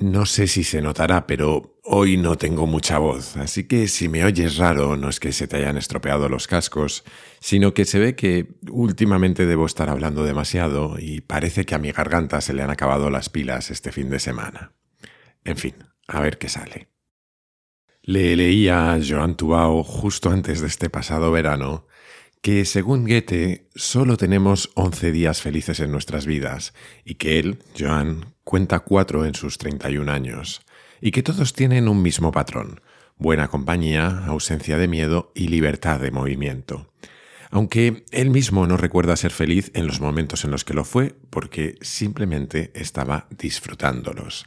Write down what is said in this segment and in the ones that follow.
No sé si se notará, pero hoy no tengo mucha voz, así que si me oyes raro no es que se te hayan estropeado los cascos, sino que se ve que últimamente debo estar hablando demasiado y parece que a mi garganta se le han acabado las pilas este fin de semana. En fin, a ver qué sale. Le leía a Joan Tubao justo antes de este pasado verano que según Goethe solo tenemos 11 días felices en nuestras vidas y que él, Joan, cuenta cuatro en sus 31 años y que todos tienen un mismo patrón, buena compañía, ausencia de miedo y libertad de movimiento. Aunque él mismo no recuerda ser feliz en los momentos en los que lo fue porque simplemente estaba disfrutándolos.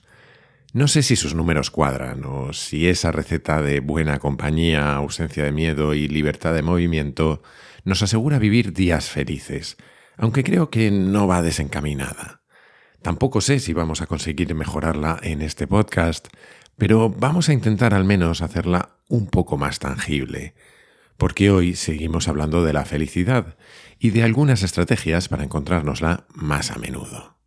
No sé si sus números cuadran o si esa receta de buena compañía, ausencia de miedo y libertad de movimiento nos asegura vivir días felices, aunque creo que no va desencaminada. Tampoco sé si vamos a conseguir mejorarla en este podcast, pero vamos a intentar al menos hacerla un poco más tangible, porque hoy seguimos hablando de la felicidad y de algunas estrategias para encontrárnosla más a menudo.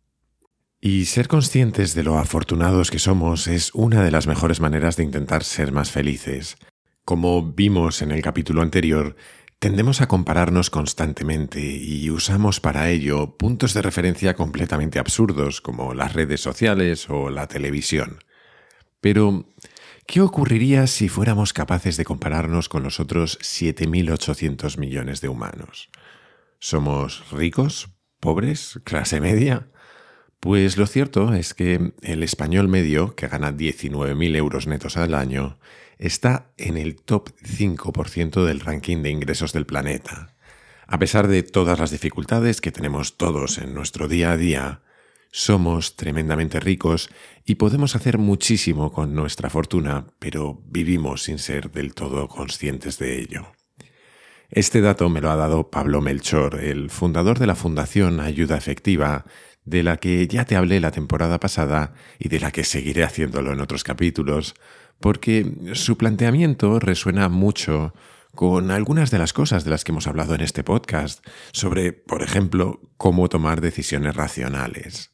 Y ser conscientes de lo afortunados que somos es una de las mejores maneras de intentar ser más felices. Como vimos en el capítulo anterior, Tendemos a compararnos constantemente y usamos para ello puntos de referencia completamente absurdos como las redes sociales o la televisión. Pero, ¿qué ocurriría si fuéramos capaces de compararnos con los otros 7.800 millones de humanos? ¿Somos ricos? ¿Pobres? ¿Clase media? Pues lo cierto es que el español medio, que gana 19.000 euros netos al año, está en el top 5% del ranking de ingresos del planeta. A pesar de todas las dificultades que tenemos todos en nuestro día a día, somos tremendamente ricos y podemos hacer muchísimo con nuestra fortuna, pero vivimos sin ser del todo conscientes de ello. Este dato me lo ha dado Pablo Melchor, el fundador de la Fundación Ayuda Efectiva, de la que ya te hablé la temporada pasada y de la que seguiré haciéndolo en otros capítulos, porque su planteamiento resuena mucho con algunas de las cosas de las que hemos hablado en este podcast, sobre, por ejemplo, cómo tomar decisiones racionales.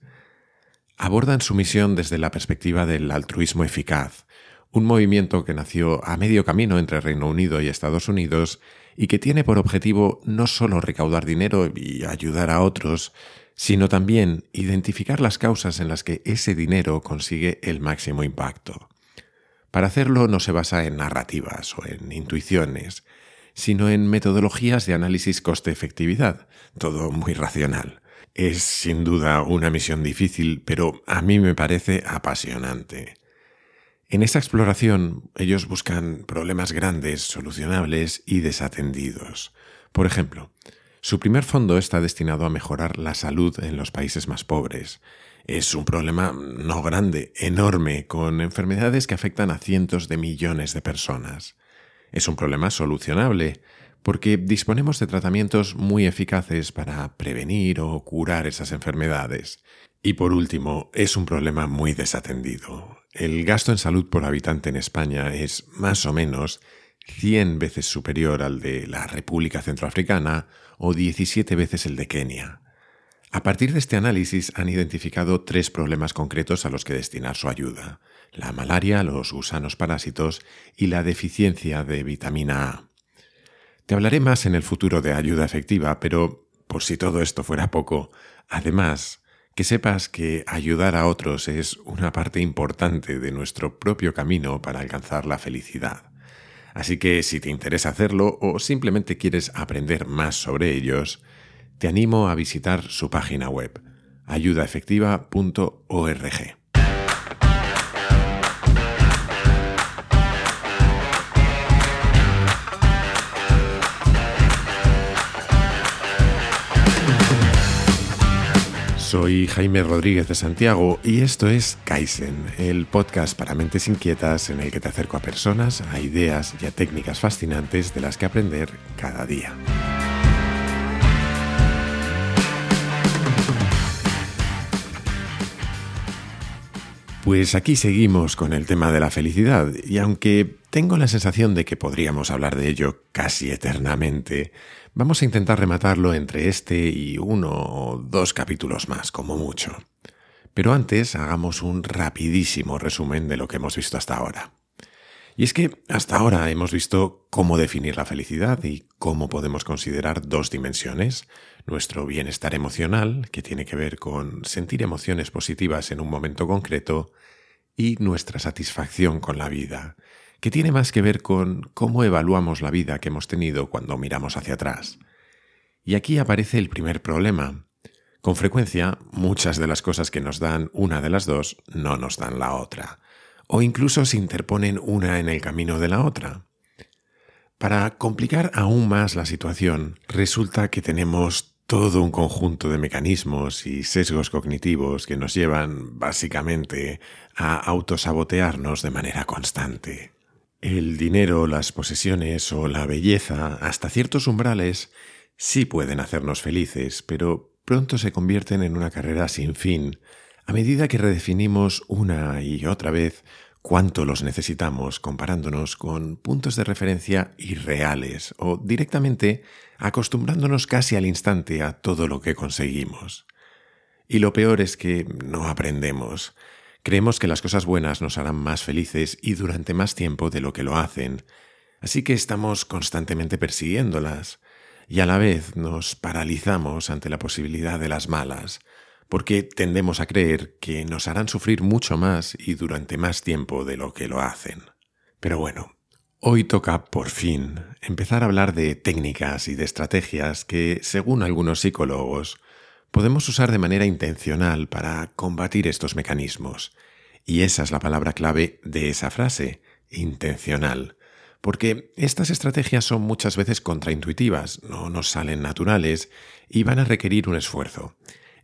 Abordan su misión desde la perspectiva del altruismo eficaz, un movimiento que nació a medio camino entre Reino Unido y Estados Unidos y que tiene por objetivo no solo recaudar dinero y ayudar a otros, sino también identificar las causas en las que ese dinero consigue el máximo impacto. Para hacerlo no se basa en narrativas o en intuiciones, sino en metodologías de análisis coste-efectividad, todo muy racional. Es sin duda una misión difícil, pero a mí me parece apasionante. En esa exploración ellos buscan problemas grandes, solucionables y desatendidos. Por ejemplo, su primer fondo está destinado a mejorar la salud en los países más pobres. Es un problema no grande, enorme, con enfermedades que afectan a cientos de millones de personas. Es un problema solucionable, porque disponemos de tratamientos muy eficaces para prevenir o curar esas enfermedades. Y por último, es un problema muy desatendido. El gasto en salud por habitante en España es más o menos 100 veces superior al de la República Centroafricana o 17 veces el de Kenia. A partir de este análisis han identificado tres problemas concretos a los que destinar su ayuda, la malaria, los gusanos parásitos y la deficiencia de vitamina A. Te hablaré más en el futuro de ayuda efectiva, pero por si todo esto fuera poco, además, que sepas que ayudar a otros es una parte importante de nuestro propio camino para alcanzar la felicidad. Así que si te interesa hacerlo o simplemente quieres aprender más sobre ellos, te animo a visitar su página web ayudaefectiva.org. Soy Jaime Rodríguez de Santiago y esto es Kaizen, el podcast para mentes inquietas en el que te acerco a personas, a ideas y a técnicas fascinantes de las que aprender cada día. Pues aquí seguimos con el tema de la felicidad y aunque tengo la sensación de que podríamos hablar de ello casi eternamente, Vamos a intentar rematarlo entre este y uno o dos capítulos más, como mucho. Pero antes hagamos un rapidísimo resumen de lo que hemos visto hasta ahora. Y es que hasta ahora hemos visto cómo definir la felicidad y cómo podemos considerar dos dimensiones. Nuestro bienestar emocional, que tiene que ver con sentir emociones positivas en un momento concreto, y nuestra satisfacción con la vida, que tiene más que ver con cómo evaluamos la vida que hemos tenido cuando miramos hacia atrás. Y aquí aparece el primer problema. Con frecuencia, muchas de las cosas que nos dan una de las dos no nos dan la otra o incluso se interponen una en el camino de la otra. Para complicar aún más la situación, resulta que tenemos todo un conjunto de mecanismos y sesgos cognitivos que nos llevan básicamente a autosabotearnos de manera constante. El dinero, las posesiones o la belleza, hasta ciertos umbrales, sí pueden hacernos felices, pero pronto se convierten en una carrera sin fin, a medida que redefinimos una y otra vez cuánto los necesitamos comparándonos con puntos de referencia irreales o directamente acostumbrándonos casi al instante a todo lo que conseguimos. Y lo peor es que no aprendemos. Creemos que las cosas buenas nos harán más felices y durante más tiempo de lo que lo hacen, así que estamos constantemente persiguiéndolas, y a la vez nos paralizamos ante la posibilidad de las malas, porque tendemos a creer que nos harán sufrir mucho más y durante más tiempo de lo que lo hacen. Pero bueno, hoy toca por fin empezar a hablar de técnicas y de estrategias que, según algunos psicólogos, podemos usar de manera intencional para combatir estos mecanismos. Y esa es la palabra clave de esa frase, intencional. Porque estas estrategias son muchas veces contraintuitivas, no nos salen naturales y van a requerir un esfuerzo.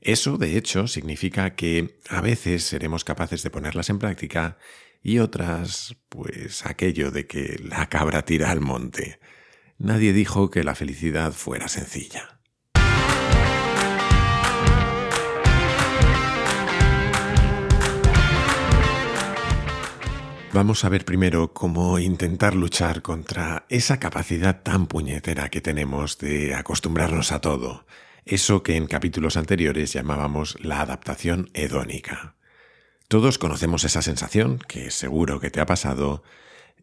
Eso, de hecho, significa que a veces seremos capaces de ponerlas en práctica y otras, pues aquello de que la cabra tira al monte. Nadie dijo que la felicidad fuera sencilla. Vamos a ver primero cómo intentar luchar contra esa capacidad tan puñetera que tenemos de acostumbrarnos a todo, eso que en capítulos anteriores llamábamos la adaptación hedónica. Todos conocemos esa sensación, que seguro que te ha pasado,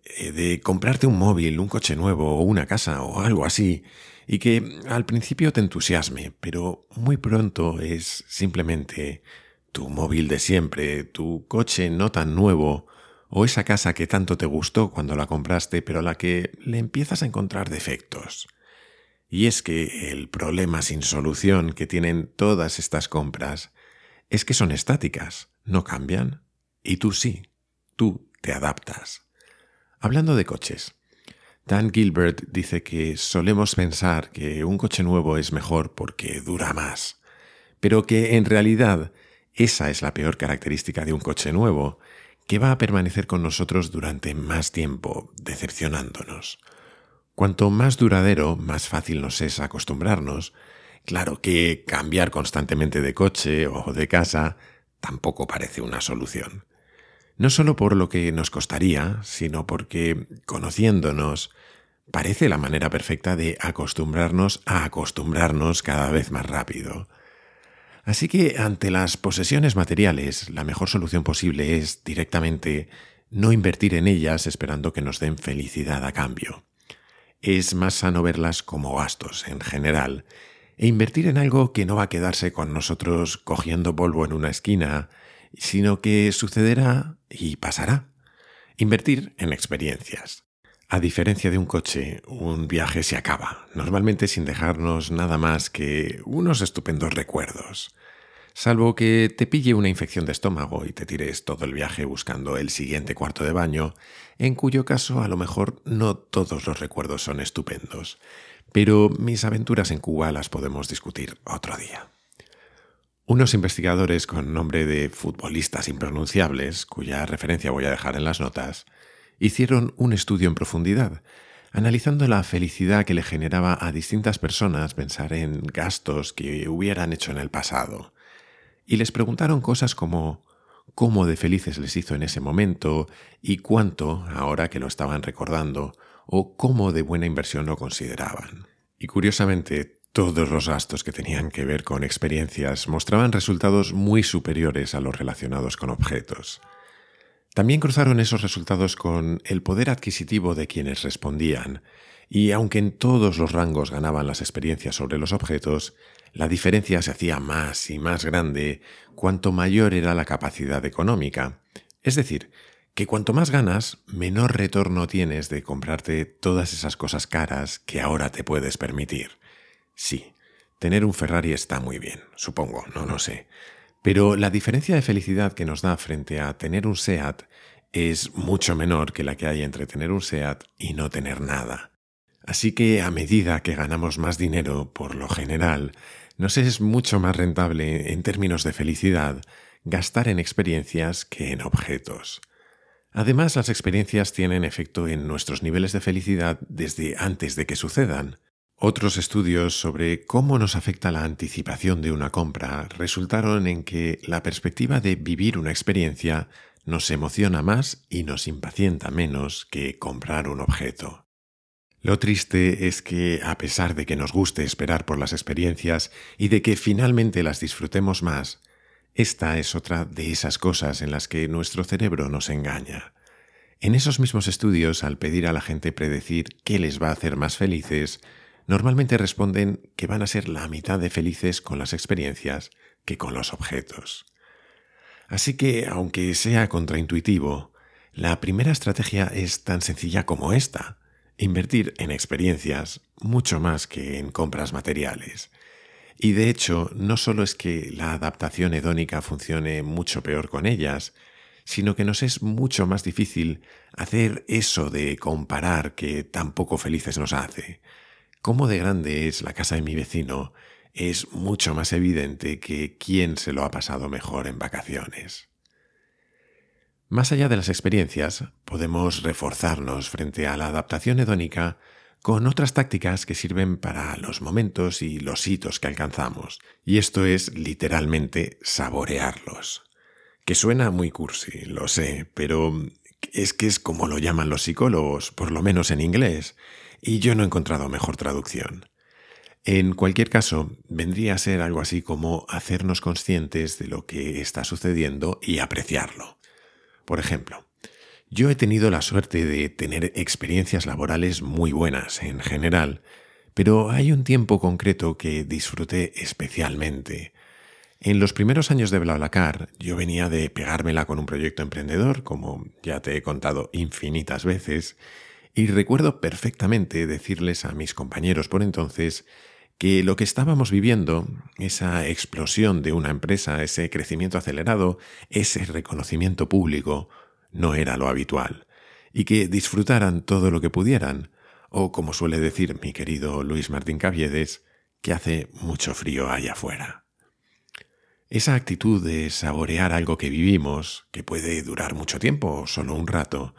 eh, de comprarte un móvil, un coche nuevo o una casa o algo así, y que al principio te entusiasme, pero muy pronto es simplemente tu móvil de siempre, tu coche no tan nuevo, o esa casa que tanto te gustó cuando la compraste, pero a la que le empiezas a encontrar defectos. Y es que el problema sin solución que tienen todas estas compras es que son estáticas, no cambian. Y tú sí, tú te adaptas. Hablando de coches, Dan Gilbert dice que solemos pensar que un coche nuevo es mejor porque dura más, pero que en realidad esa es la peor característica de un coche nuevo, que va a permanecer con nosotros durante más tiempo, decepcionándonos. Cuanto más duradero, más fácil nos es acostumbrarnos. Claro que cambiar constantemente de coche o de casa tampoco parece una solución. No solo por lo que nos costaría, sino porque, conociéndonos, parece la manera perfecta de acostumbrarnos a acostumbrarnos cada vez más rápido. Así que ante las posesiones materiales, la mejor solución posible es directamente no invertir en ellas esperando que nos den felicidad a cambio es más sano verlas como gastos en general e invertir en algo que no va a quedarse con nosotros cogiendo polvo en una esquina, sino que sucederá y pasará. Invertir en experiencias. A diferencia de un coche, un viaje se acaba, normalmente sin dejarnos nada más que unos estupendos recuerdos. Salvo que te pille una infección de estómago y te tires todo el viaje buscando el siguiente cuarto de baño, en cuyo caso a lo mejor no todos los recuerdos son estupendos. Pero mis aventuras en Cuba las podemos discutir otro día. Unos investigadores con nombre de futbolistas impronunciables, cuya referencia voy a dejar en las notas, hicieron un estudio en profundidad, analizando la felicidad que le generaba a distintas personas pensar en gastos que hubieran hecho en el pasado y les preguntaron cosas como cómo de felices les hizo en ese momento y cuánto ahora que lo estaban recordando o cómo de buena inversión lo consideraban. Y curiosamente, Todos los gastos que tenían que ver con experiencias mostraban resultados muy superiores a los relacionados con objetos. También cruzaron esos resultados con el poder adquisitivo de quienes respondían, y aunque en todos los rangos ganaban las experiencias sobre los objetos, la diferencia se hacía más y más grande cuanto mayor era la capacidad económica. Es decir, que cuanto más ganas, menor retorno tienes de comprarte todas esas cosas caras que ahora te puedes permitir. Sí, tener un Ferrari está muy bien, supongo, no lo sé. Pero la diferencia de felicidad que nos da frente a tener un SEAT es mucho menor que la que hay entre tener un SEAT y no tener nada. Así que a medida que ganamos más dinero, por lo general, nos es mucho más rentable en términos de felicidad gastar en experiencias que en objetos. Además, las experiencias tienen efecto en nuestros niveles de felicidad desde antes de que sucedan. Otros estudios sobre cómo nos afecta la anticipación de una compra resultaron en que la perspectiva de vivir una experiencia nos emociona más y nos impacienta menos que comprar un objeto. Lo triste es que, a pesar de que nos guste esperar por las experiencias y de que finalmente las disfrutemos más, esta es otra de esas cosas en las que nuestro cerebro nos engaña. En esos mismos estudios, al pedir a la gente predecir qué les va a hacer más felices, normalmente responden que van a ser la mitad de felices con las experiencias que con los objetos. Así que, aunque sea contraintuitivo, la primera estrategia es tan sencilla como esta, invertir en experiencias mucho más que en compras materiales. Y de hecho, no solo es que la adaptación hedónica funcione mucho peor con ellas, sino que nos es mucho más difícil hacer eso de comparar que tan poco felices nos hace cómo de grande es la casa de mi vecino es mucho más evidente que quién se lo ha pasado mejor en vacaciones. Más allá de las experiencias, podemos reforzarnos frente a la adaptación hedónica con otras tácticas que sirven para los momentos y los hitos que alcanzamos, y esto es literalmente saborearlos. Que suena muy cursi, lo sé, pero es que es como lo llaman los psicólogos, por lo menos en inglés, y yo no he encontrado mejor traducción. En cualquier caso, vendría a ser algo así como hacernos conscientes de lo que está sucediendo y apreciarlo. Por ejemplo, yo he tenido la suerte de tener experiencias laborales muy buenas en general, pero hay un tiempo concreto que disfruté especialmente. En los primeros años de BlaBlaCar yo venía de pegármela con un proyecto emprendedor, como ya te he contado infinitas veces, y recuerdo perfectamente decirles a mis compañeros por entonces que lo que estábamos viviendo, esa explosión de una empresa, ese crecimiento acelerado, ese reconocimiento público, no era lo habitual, y que disfrutaran todo lo que pudieran, o como suele decir mi querido Luis Martín Caviedes, que hace mucho frío allá afuera. Esa actitud de saborear algo que vivimos, que puede durar mucho tiempo o solo un rato,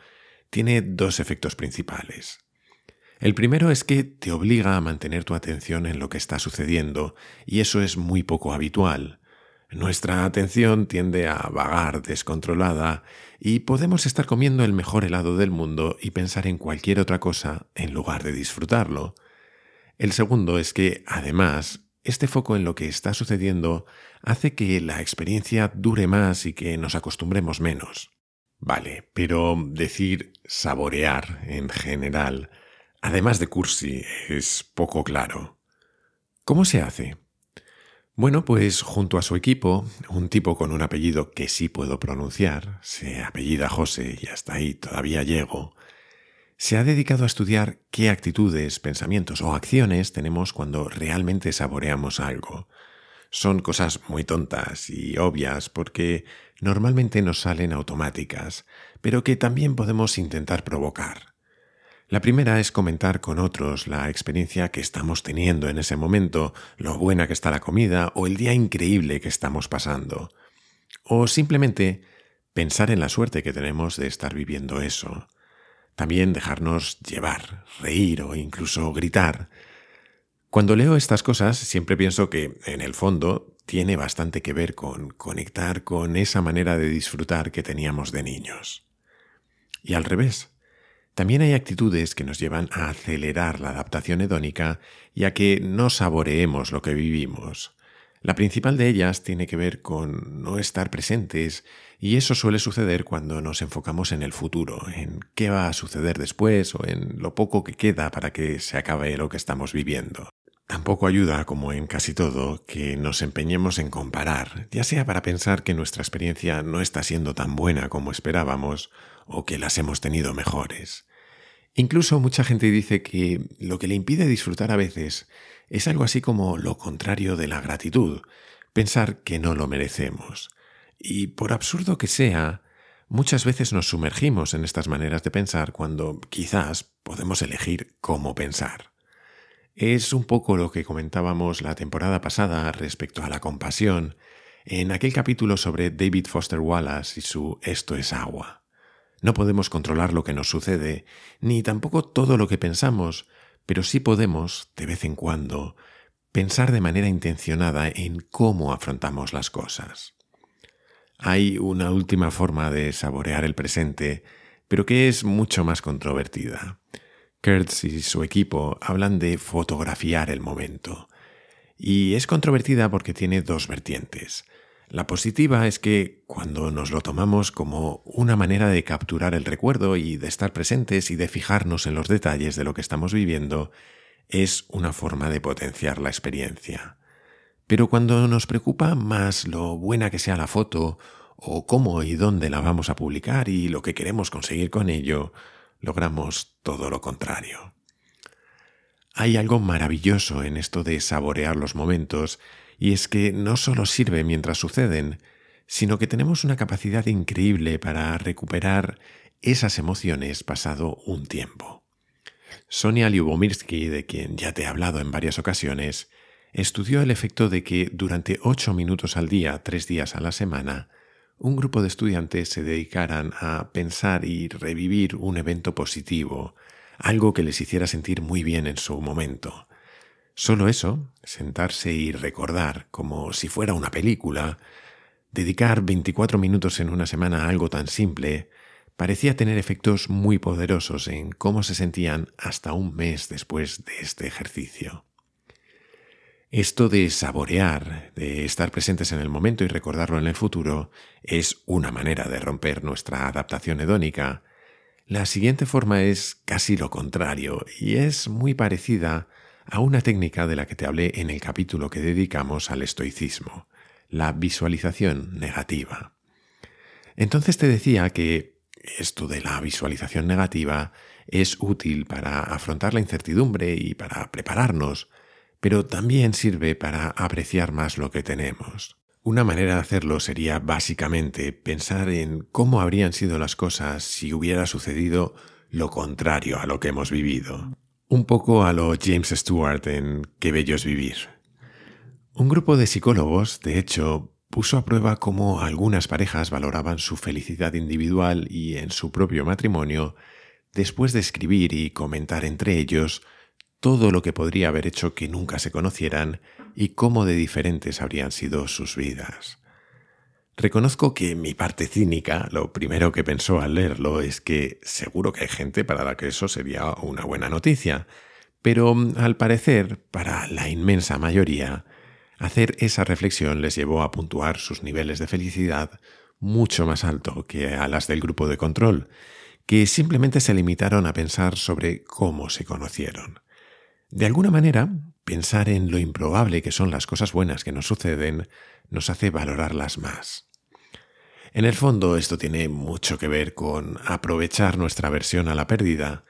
tiene dos efectos principales. El primero es que te obliga a mantener tu atención en lo que está sucediendo, y eso es muy poco habitual. Nuestra atención tiende a vagar descontrolada y podemos estar comiendo el mejor helado del mundo y pensar en cualquier otra cosa en lugar de disfrutarlo. El segundo es que, además, este foco en lo que está sucediendo hace que la experiencia dure más y que nos acostumbremos menos. Vale, pero decir saborear en general, además de cursi, es poco claro. ¿Cómo se hace? Bueno, pues junto a su equipo, un tipo con un apellido que sí puedo pronunciar, se apellida José y hasta ahí todavía llego, se ha dedicado a estudiar qué actitudes, pensamientos o acciones tenemos cuando realmente saboreamos algo. Son cosas muy tontas y obvias porque normalmente nos salen automáticas, pero que también podemos intentar provocar. La primera es comentar con otros la experiencia que estamos teniendo en ese momento, lo buena que está la comida o el día increíble que estamos pasando. O simplemente pensar en la suerte que tenemos de estar viviendo eso. También dejarnos llevar, reír o incluso gritar. Cuando leo estas cosas siempre pienso que, en el fondo, tiene bastante que ver con conectar con esa manera de disfrutar que teníamos de niños. Y al revés, También hay actitudes que nos llevan a acelerar la adaptación hedónica y a que no saboreemos lo que vivimos. La principal de ellas tiene que ver con no estar presentes y eso suele suceder cuando nos enfocamos en el futuro, en qué va a suceder después o en lo poco que queda para que se acabe lo que estamos viviendo. Tampoco ayuda, como en casi todo, que nos empeñemos en comparar, ya sea para pensar que nuestra experiencia no está siendo tan buena como esperábamos, o que las hemos tenido mejores. Incluso mucha gente dice que lo que le impide disfrutar a veces es algo así como lo contrario de la gratitud, pensar que no lo merecemos. Y por absurdo que sea, muchas veces nos sumergimos en estas maneras de pensar cuando quizás podemos elegir cómo pensar. Es un poco lo que comentábamos la temporada pasada respecto a la compasión en aquel capítulo sobre David Foster Wallace y su Esto es agua. No podemos controlar lo que nos sucede, ni tampoco todo lo que pensamos, pero sí podemos, de vez en cuando, pensar de manera intencionada en cómo afrontamos las cosas. Hay una última forma de saborear el presente, pero que es mucho más controvertida. Kurtz y su equipo hablan de fotografiar el momento. Y es controvertida porque tiene dos vertientes. La positiva es que cuando nos lo tomamos como una manera de capturar el recuerdo y de estar presentes y de fijarnos en los detalles de lo que estamos viviendo, es una forma de potenciar la experiencia. Pero cuando nos preocupa más lo buena que sea la foto, o cómo y dónde la vamos a publicar y lo que queremos conseguir con ello, logramos todo lo contrario. Hay algo maravilloso en esto de saborear los momentos y es que no solo sirve mientras suceden, sino que tenemos una capacidad increíble para recuperar esas emociones pasado un tiempo. Sonia Lyubomirsky, de quien ya te he hablado en varias ocasiones, estudió el efecto de que durante ocho minutos al día, tres días a la semana, un grupo de estudiantes se dedicaran a pensar y revivir un evento positivo, algo que les hiciera sentir muy bien en su momento, Solo eso, sentarse y recordar como si fuera una película, dedicar 24 minutos en una semana a algo tan simple, parecía tener efectos muy poderosos en cómo se sentían hasta un mes después de este ejercicio. Esto de saborear, de estar presentes en el momento y recordarlo en el futuro, es una manera de romper nuestra adaptación hedónica. La siguiente forma es casi lo contrario y es muy parecida a una técnica de la que te hablé en el capítulo que dedicamos al estoicismo, la visualización negativa. Entonces te decía que esto de la visualización negativa es útil para afrontar la incertidumbre y para prepararnos, pero también sirve para apreciar más lo que tenemos. Una manera de hacerlo sería básicamente pensar en cómo habrían sido las cosas si hubiera sucedido lo contrario a lo que hemos vivido. Un poco a lo James Stewart en Qué bello es vivir. Un grupo de psicólogos, de hecho, puso a prueba cómo algunas parejas valoraban su felicidad individual y en su propio matrimonio después de escribir y comentar entre ellos todo lo que podría haber hecho que nunca se conocieran y cómo de diferentes habrían sido sus vidas. Reconozco que mi parte cínica, lo primero que pensó al leerlo es que seguro que hay gente para la que eso sería una buena noticia, pero mm, al parecer, para la inmensa mayoría, hacer esa reflexión les llevó a puntuar sus niveles de felicidad mucho más alto que a las del grupo de control, que simplemente se limitaron a pensar sobre cómo se conocieron. De alguna manera, pensar en lo improbable que son las cosas buenas que nos suceden nos hace valorarlas más. En el fondo esto tiene mucho que ver con aprovechar nuestra aversión a la pérdida,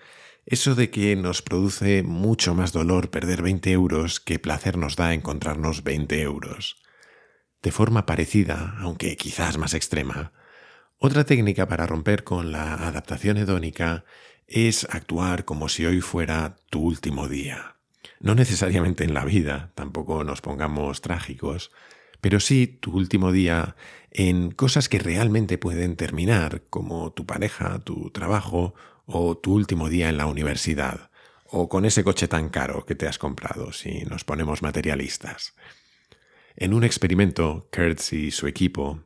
eso de que nos produce mucho más dolor perder 20 euros que placer nos da encontrarnos 20 euros. De forma parecida, aunque quizás más extrema, otra técnica para romper con la adaptación hedónica es actuar como si hoy fuera tu último día. No necesariamente en la vida, tampoco nos pongamos trágicos, pero sí tu último día en cosas que realmente pueden terminar, como tu pareja, tu trabajo o tu último día en la universidad, o con ese coche tan caro que te has comprado, si nos ponemos materialistas. En un experimento, Kurtz y su equipo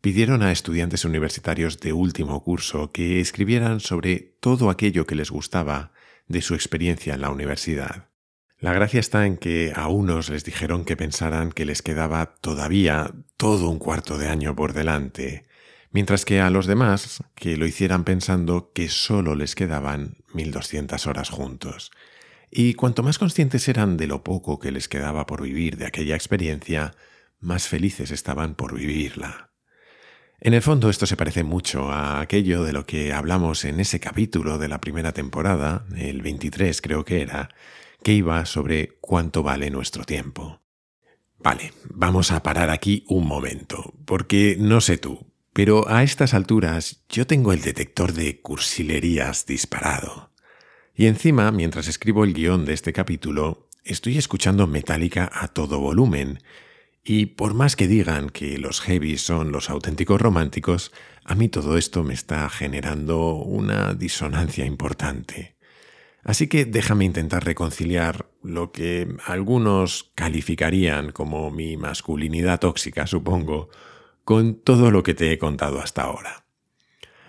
pidieron a estudiantes universitarios de último curso que escribieran sobre todo aquello que les gustaba de su experiencia en la universidad. La gracia está en que a unos les dijeron que pensaran que les quedaba todavía todo un cuarto de año por delante, mientras que a los demás que lo hicieran pensando que solo les quedaban 1200 horas juntos. Y cuanto más conscientes eran de lo poco que les quedaba por vivir de aquella experiencia, más felices estaban por vivirla. En el fondo esto se parece mucho a aquello de lo que hablamos en ese capítulo de la primera temporada, el 23 creo que era, que iba sobre cuánto vale nuestro tiempo. Vale, vamos a parar aquí un momento, porque no sé tú, pero a estas alturas yo tengo el detector de cursilerías disparado. Y encima, mientras escribo el guion de este capítulo, estoy escuchando Metallica a todo volumen, y por más que digan que los heavies son los auténticos románticos, a mí todo esto me está generando una disonancia importante. Así que déjame intentar reconciliar lo que algunos calificarían como mi masculinidad tóxica, supongo, con todo lo que te he contado hasta ahora.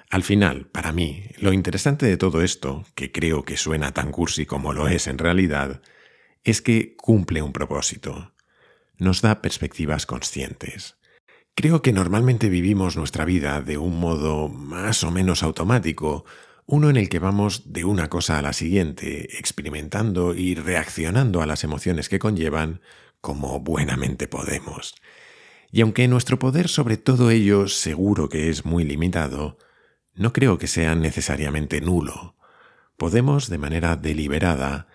Al final, para mí, lo interesante de todo esto, que creo que suena tan cursi como lo es en realidad, es que cumple un propósito nos da perspectivas conscientes. Creo que normalmente vivimos nuestra vida de un modo más o menos automático, uno en el que vamos de una cosa a la siguiente, experimentando y reaccionando a las emociones que conllevan como buenamente podemos. Y aunque nuestro poder sobre todo ello seguro que es muy limitado, no creo que sea necesariamente nulo. Podemos, de manera deliberada,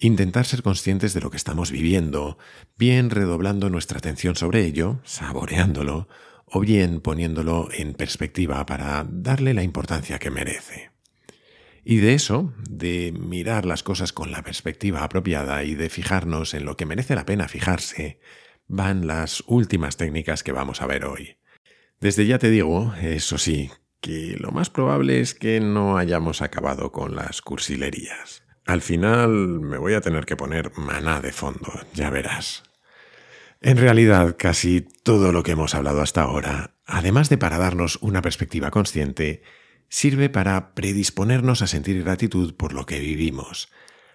Intentar ser conscientes de lo que estamos viviendo, bien redoblando nuestra atención sobre ello, saboreándolo, o bien poniéndolo en perspectiva para darle la importancia que merece. Y de eso, de mirar las cosas con la perspectiva apropiada y de fijarnos en lo que merece la pena fijarse, van las últimas técnicas que vamos a ver hoy. Desde ya te digo, eso sí, que lo más probable es que no hayamos acabado con las cursilerías. Al final me voy a tener que poner maná de fondo, ya verás. En realidad, casi todo lo que hemos hablado hasta ahora, además de para darnos una perspectiva consciente, sirve para predisponernos a sentir gratitud por lo que vivimos.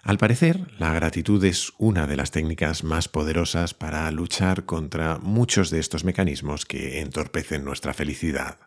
Al parecer, la gratitud es una de las técnicas más poderosas para luchar contra muchos de estos mecanismos que entorpecen nuestra felicidad.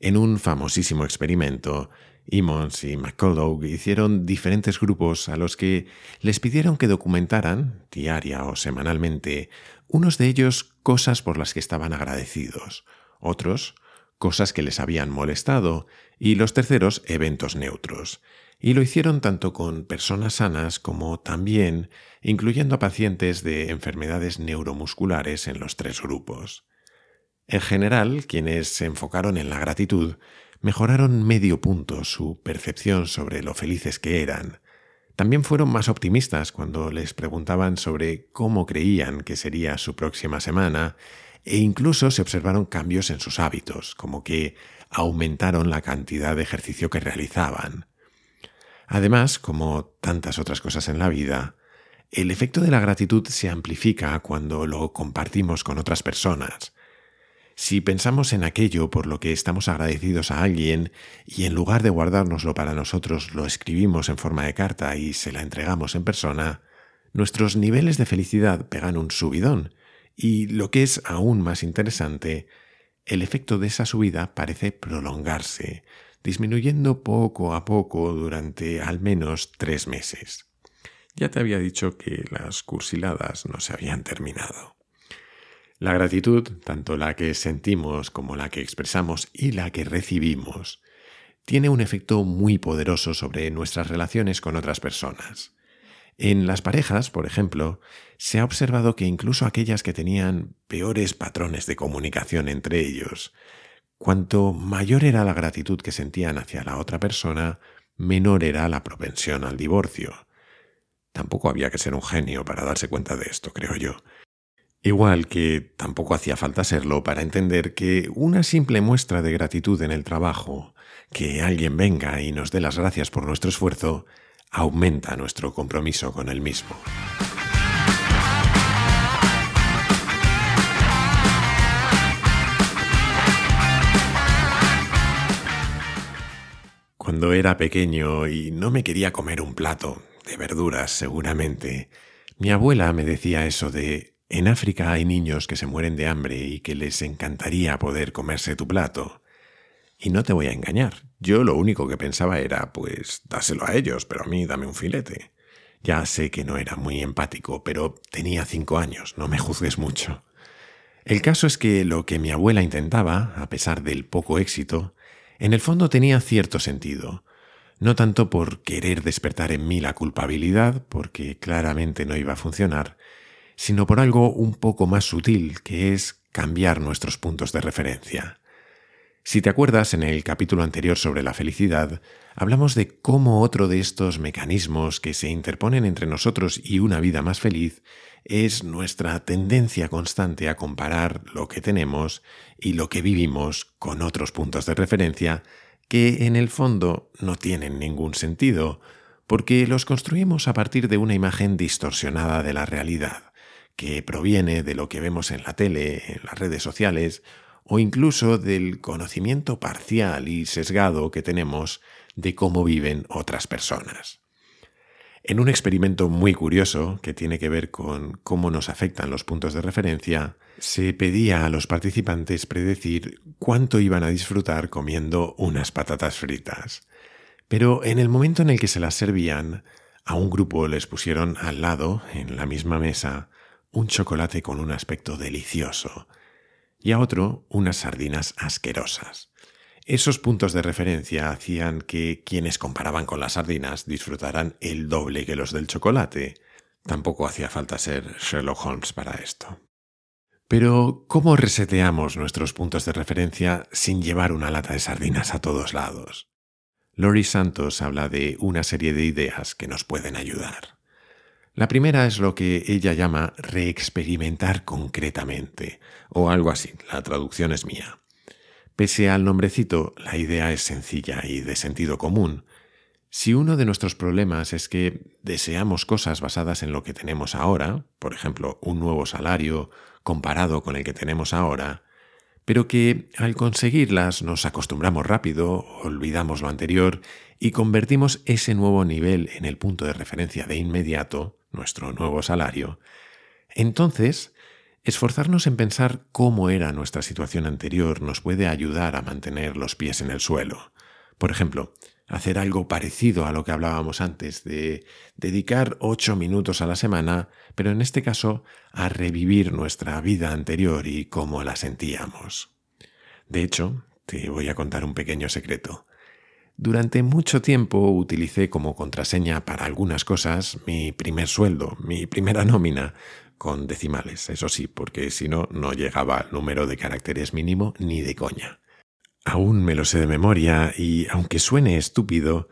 En un famosísimo experimento, Emmons y McCullough hicieron diferentes grupos a los que les pidieron que documentaran, diaria o semanalmente, unos de ellos cosas por las que estaban agradecidos, otros cosas que les habían molestado y los terceros eventos neutros. Y lo hicieron tanto con personas sanas como también incluyendo a pacientes de enfermedades neuromusculares en los tres grupos. En general, quienes se enfocaron en la gratitud mejoraron medio punto su percepción sobre lo felices que eran. También fueron más optimistas cuando les preguntaban sobre cómo creían que sería su próxima semana e incluso se observaron cambios en sus hábitos, como que aumentaron la cantidad de ejercicio que realizaban. Además, como tantas otras cosas en la vida, el efecto de la gratitud se amplifica cuando lo compartimos con otras personas. Si pensamos en aquello por lo que estamos agradecidos a alguien y en lugar de guardárnoslo para nosotros lo escribimos en forma de carta y se la entregamos en persona, nuestros niveles de felicidad pegan un subidón y, lo que es aún más interesante, el efecto de esa subida parece prolongarse, disminuyendo poco a poco durante al menos tres meses. Ya te había dicho que las cursiladas no se habían terminado. La gratitud, tanto la que sentimos como la que expresamos y la que recibimos, tiene un efecto muy poderoso sobre nuestras relaciones con otras personas. En las parejas, por ejemplo, se ha observado que incluso aquellas que tenían peores patrones de comunicación entre ellos, cuanto mayor era la gratitud que sentían hacia la otra persona, menor era la propensión al divorcio. Tampoco había que ser un genio para darse cuenta de esto, creo yo. Igual que tampoco hacía falta serlo para entender que una simple muestra de gratitud en el trabajo, que alguien venga y nos dé las gracias por nuestro esfuerzo, aumenta nuestro compromiso con el mismo. Cuando era pequeño y no me quería comer un plato de verduras seguramente, mi abuela me decía eso de en África hay niños que se mueren de hambre y que les encantaría poder comerse tu plato. Y no te voy a engañar, yo lo único que pensaba era, pues, dáselo a ellos, pero a mí dame un filete. Ya sé que no era muy empático, pero tenía cinco años, no me juzgues mucho. El caso es que lo que mi abuela intentaba, a pesar del poco éxito, en el fondo tenía cierto sentido, no tanto por querer despertar en mí la culpabilidad, porque claramente no iba a funcionar, sino por algo un poco más sutil, que es cambiar nuestros puntos de referencia. Si te acuerdas, en el capítulo anterior sobre la felicidad, hablamos de cómo otro de estos mecanismos que se interponen entre nosotros y una vida más feliz es nuestra tendencia constante a comparar lo que tenemos y lo que vivimos con otros puntos de referencia que en el fondo no tienen ningún sentido, porque los construimos a partir de una imagen distorsionada de la realidad, que proviene de lo que vemos en la tele, en las redes sociales, o incluso del conocimiento parcial y sesgado que tenemos de cómo viven otras personas. En un experimento muy curioso que tiene que ver con cómo nos afectan los puntos de referencia, se pedía a los participantes predecir cuánto iban a disfrutar comiendo unas patatas fritas. Pero en el momento en el que se las servían, a un grupo les pusieron al lado, en la misma mesa, un chocolate con un aspecto delicioso y a otro unas sardinas asquerosas. Esos puntos de referencia hacían que quienes comparaban con las sardinas disfrutaran el doble que los del chocolate. Tampoco hacía falta ser Sherlock Holmes para esto. Pero, ¿cómo reseteamos nuestros puntos de referencia sin llevar una lata de sardinas a todos lados? Lori Santos habla de una serie de ideas que nos pueden ayudar. La primera es lo que ella llama reexperimentar concretamente, o algo así, la traducción es mía. Pese al nombrecito, la idea es sencilla y de sentido común. Si uno de nuestros problemas es que deseamos cosas basadas en lo que tenemos ahora, por ejemplo, un nuevo salario comparado con el que tenemos ahora, pero que al conseguirlas nos acostumbramos rápido, olvidamos lo anterior y convertimos ese nuevo nivel en el punto de referencia de inmediato, nuestro nuevo salario, entonces Esforzarnos en pensar cómo era nuestra situación anterior nos puede ayudar a mantener los pies en el suelo. Por ejemplo, hacer algo parecido a lo que hablábamos antes, de dedicar ocho minutos a la semana, pero en este caso a revivir nuestra vida anterior y cómo la sentíamos. De hecho, te voy a contar un pequeño secreto. Durante mucho tiempo utilicé como contraseña para algunas cosas mi primer sueldo, mi primera nómina, con decimales, eso sí, porque si no, no llegaba al número de caracteres mínimo ni de coña. Aún me lo sé de memoria y, aunque suene estúpido,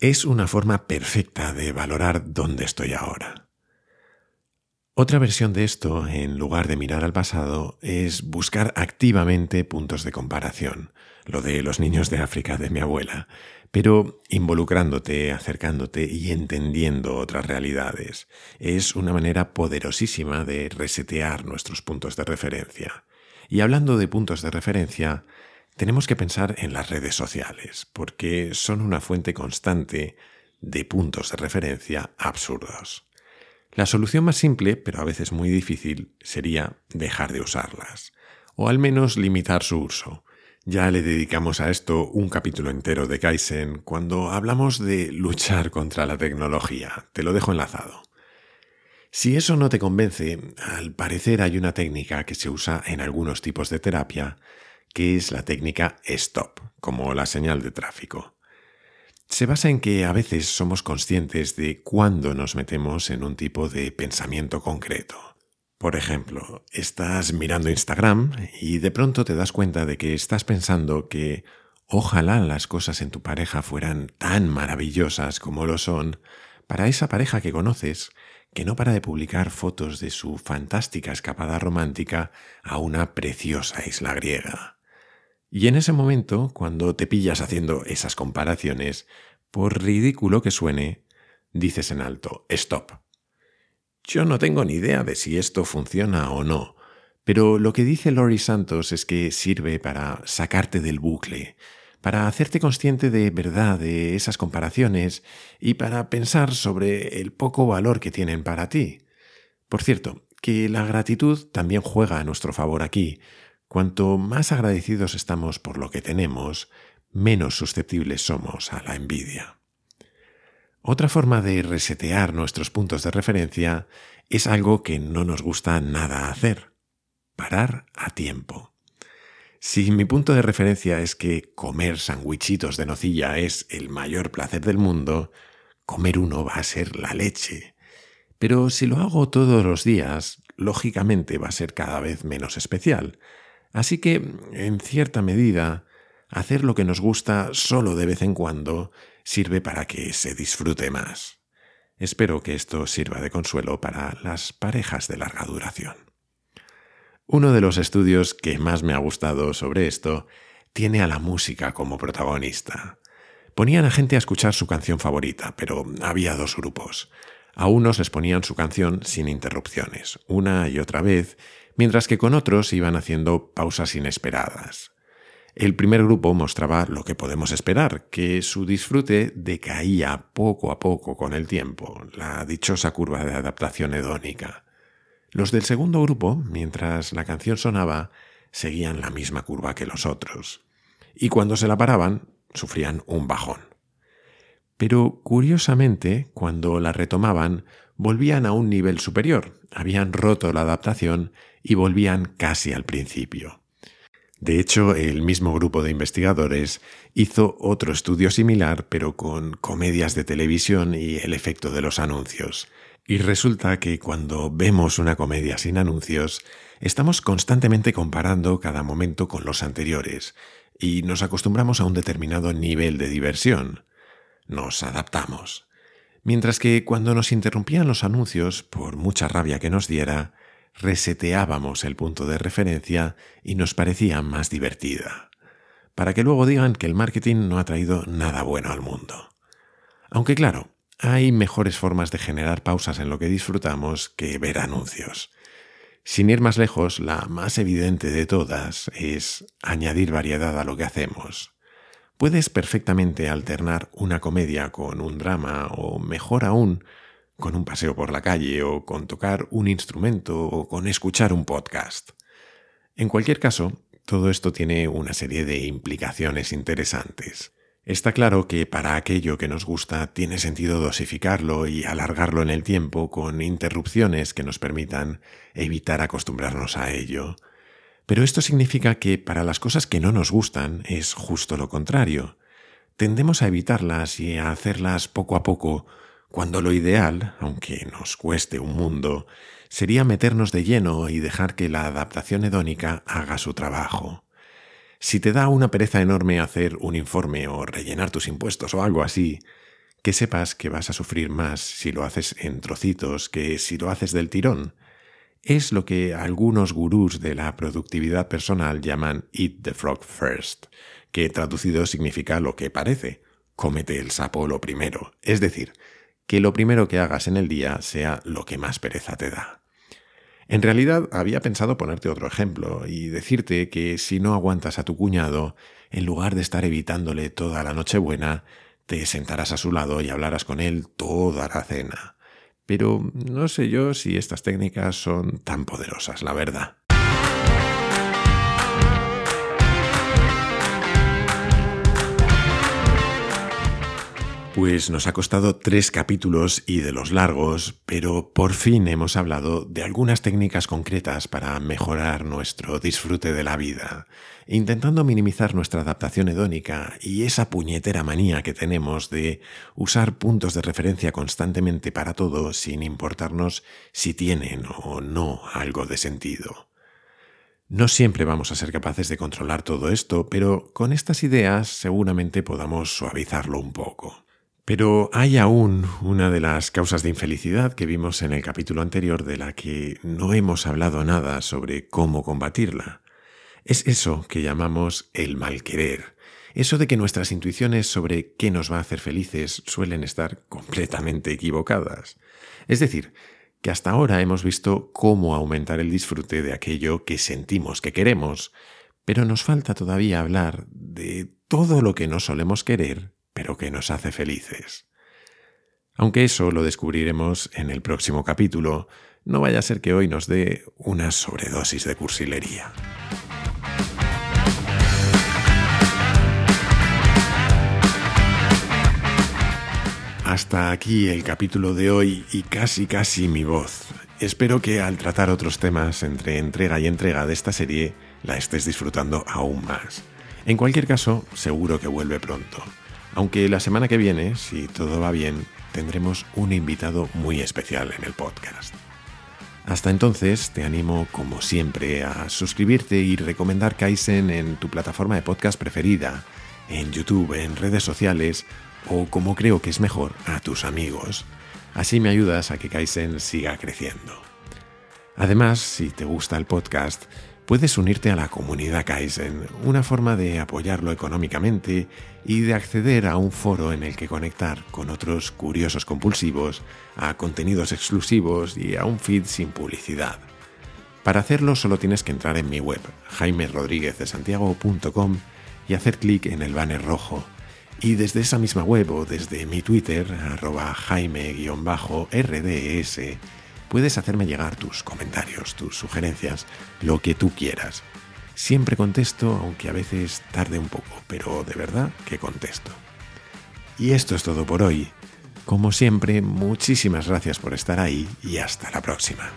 es una forma perfecta de valorar dónde estoy ahora. Otra versión de esto, en lugar de mirar al pasado, es buscar activamente puntos de comparación, lo de los niños de África de mi abuela, pero involucrándote, acercándote y entendiendo otras realidades. Es una manera poderosísima de resetear nuestros puntos de referencia. Y hablando de puntos de referencia, tenemos que pensar en las redes sociales, porque son una fuente constante de puntos de referencia absurdos. La solución más simple, pero a veces muy difícil, sería dejar de usarlas, o al menos limitar su uso. Ya le dedicamos a esto un capítulo entero de Kaizen cuando hablamos de luchar contra la tecnología. Te lo dejo enlazado. Si eso no te convence, al parecer hay una técnica que se usa en algunos tipos de terapia, que es la técnica STOP, como la señal de tráfico. Se basa en que a veces somos conscientes de cuándo nos metemos en un tipo de pensamiento concreto. Por ejemplo, estás mirando Instagram y de pronto te das cuenta de que estás pensando que ojalá las cosas en tu pareja fueran tan maravillosas como lo son para esa pareja que conoces que no para de publicar fotos de su fantástica escapada romántica a una preciosa isla griega. Y en ese momento, cuando te pillas haciendo esas comparaciones, por ridículo que suene, dices en alto, stop, yo no tengo ni idea de si esto funciona o no, pero lo que dice Lori Santos es que sirve para sacarte del bucle, para hacerte consciente de verdad de esas comparaciones y para pensar sobre el poco valor que tienen para ti. Por cierto, que la gratitud también juega a nuestro favor aquí. Cuanto más agradecidos estamos por lo que tenemos, menos susceptibles somos a la envidia. Otra forma de resetear nuestros puntos de referencia es algo que no nos gusta nada hacer, parar a tiempo. Si mi punto de referencia es que comer sandwichitos de nocilla es el mayor placer del mundo, comer uno va a ser la leche. Pero si lo hago todos los días, lógicamente va a ser cada vez menos especial. Así que, en cierta medida, hacer lo que nos gusta solo de vez en cuando sirve para que se disfrute más. Espero que esto sirva de consuelo para las parejas de larga duración. Uno de los estudios que más me ha gustado sobre esto tiene a la música como protagonista. Ponían a gente a escuchar su canción favorita, pero había dos grupos. A unos les ponían su canción sin interrupciones, una y otra vez, mientras que con otros iban haciendo pausas inesperadas. El primer grupo mostraba lo que podemos esperar, que su disfrute decaía poco a poco con el tiempo, la dichosa curva de adaptación hedónica. Los del segundo grupo, mientras la canción sonaba, seguían la misma curva que los otros, y cuando se la paraban, sufrían un bajón. Pero curiosamente, cuando la retomaban, volvían a un nivel superior, habían roto la adaptación y volvían casi al principio. De hecho, el mismo grupo de investigadores hizo otro estudio similar, pero con comedias de televisión y el efecto de los anuncios. Y resulta que cuando vemos una comedia sin anuncios, estamos constantemente comparando cada momento con los anteriores, y nos acostumbramos a un determinado nivel de diversión. Nos adaptamos. Mientras que cuando nos interrumpían los anuncios, por mucha rabia que nos diera, reseteábamos el punto de referencia y nos parecía más divertida, para que luego digan que el marketing no ha traído nada bueno al mundo. Aunque claro, hay mejores formas de generar pausas en lo que disfrutamos que ver anuncios. Sin ir más lejos, la más evidente de todas es añadir variedad a lo que hacemos. Puedes perfectamente alternar una comedia con un drama o, mejor aún, con un paseo por la calle o con tocar un instrumento o con escuchar un podcast. En cualquier caso, todo esto tiene una serie de implicaciones interesantes. Está claro que para aquello que nos gusta tiene sentido dosificarlo y alargarlo en el tiempo con interrupciones que nos permitan evitar acostumbrarnos a ello. Pero esto significa que para las cosas que no nos gustan es justo lo contrario. Tendemos a evitarlas y a hacerlas poco a poco cuando lo ideal, aunque nos cueste un mundo, sería meternos de lleno y dejar que la adaptación hedónica haga su trabajo. Si te da una pereza enorme hacer un informe o rellenar tus impuestos o algo así, que sepas que vas a sufrir más si lo haces en trocitos que si lo haces del tirón. Es lo que algunos gurús de la productividad personal llaman Eat the Frog First, que traducido significa lo que parece, cómete el sapo lo primero, es decir, que lo primero que hagas en el día sea lo que más pereza te da. En realidad había pensado ponerte otro ejemplo y decirte que si no aguantas a tu cuñado, en lugar de estar evitándole toda la Nochebuena, te sentarás a su lado y hablarás con él toda la cena. Pero no sé yo si estas técnicas son tan poderosas, la verdad. Pues nos ha costado tres capítulos y de los largos, pero por fin hemos hablado de algunas técnicas concretas para mejorar nuestro disfrute de la vida, intentando minimizar nuestra adaptación hedónica y esa puñetera manía que tenemos de usar puntos de referencia constantemente para todo sin importarnos si tienen o no algo de sentido. No siempre vamos a ser capaces de controlar todo esto, pero con estas ideas seguramente podamos suavizarlo un poco. Pero hay aún una de las causas de infelicidad que vimos en el capítulo anterior de la que no hemos hablado nada sobre cómo combatirla. Es eso que llamamos el mal querer. Eso de que nuestras intuiciones sobre qué nos va a hacer felices suelen estar completamente equivocadas. Es decir, que hasta ahora hemos visto cómo aumentar el disfrute de aquello que sentimos que queremos, Pero nos falta todavía hablar de todo lo que no solemos querer, pero que nos hace felices. Aunque eso lo descubriremos en el próximo capítulo, no vaya a ser que hoy nos dé una sobredosis de cursilería. Hasta aquí el capítulo de hoy y casi casi mi voz. Espero que al tratar otros temas entre entrega y entrega de esta serie la estés disfrutando aún más. En cualquier caso, seguro que vuelve pronto. Aunque la semana que viene, si todo va bien, tendremos un invitado muy especial en el podcast. Hasta entonces, te animo, como siempre, a suscribirte y recomendar Kaizen en tu plataforma de podcast preferida, en YouTube, en redes sociales o como creo que es mejor, a tus amigos. Así me ayudas a que Kaizen siga creciendo. Además, si te gusta el podcast, puedes unirte a la comunidad Kaizen, una forma de apoyarlo económicamente y de acceder a un foro en el que conectar con otros curiosos compulsivos, a contenidos exclusivos y a un feed sin publicidad. Para hacerlo solo tienes que entrar en mi web, jaimerodríguezdesantiago.com y hacer clic en el banner rojo y desde esa misma web o desde mi Twitter, arroba jaime-rds, puedes hacerme llegar tus comentarios, tus sugerencias, lo que tú quieras. Siempre contesto, aunque a veces tarde un poco, pero de verdad que contesto. Y esto es todo por hoy. Como siempre, muchísimas gracias por estar ahí y hasta la próxima.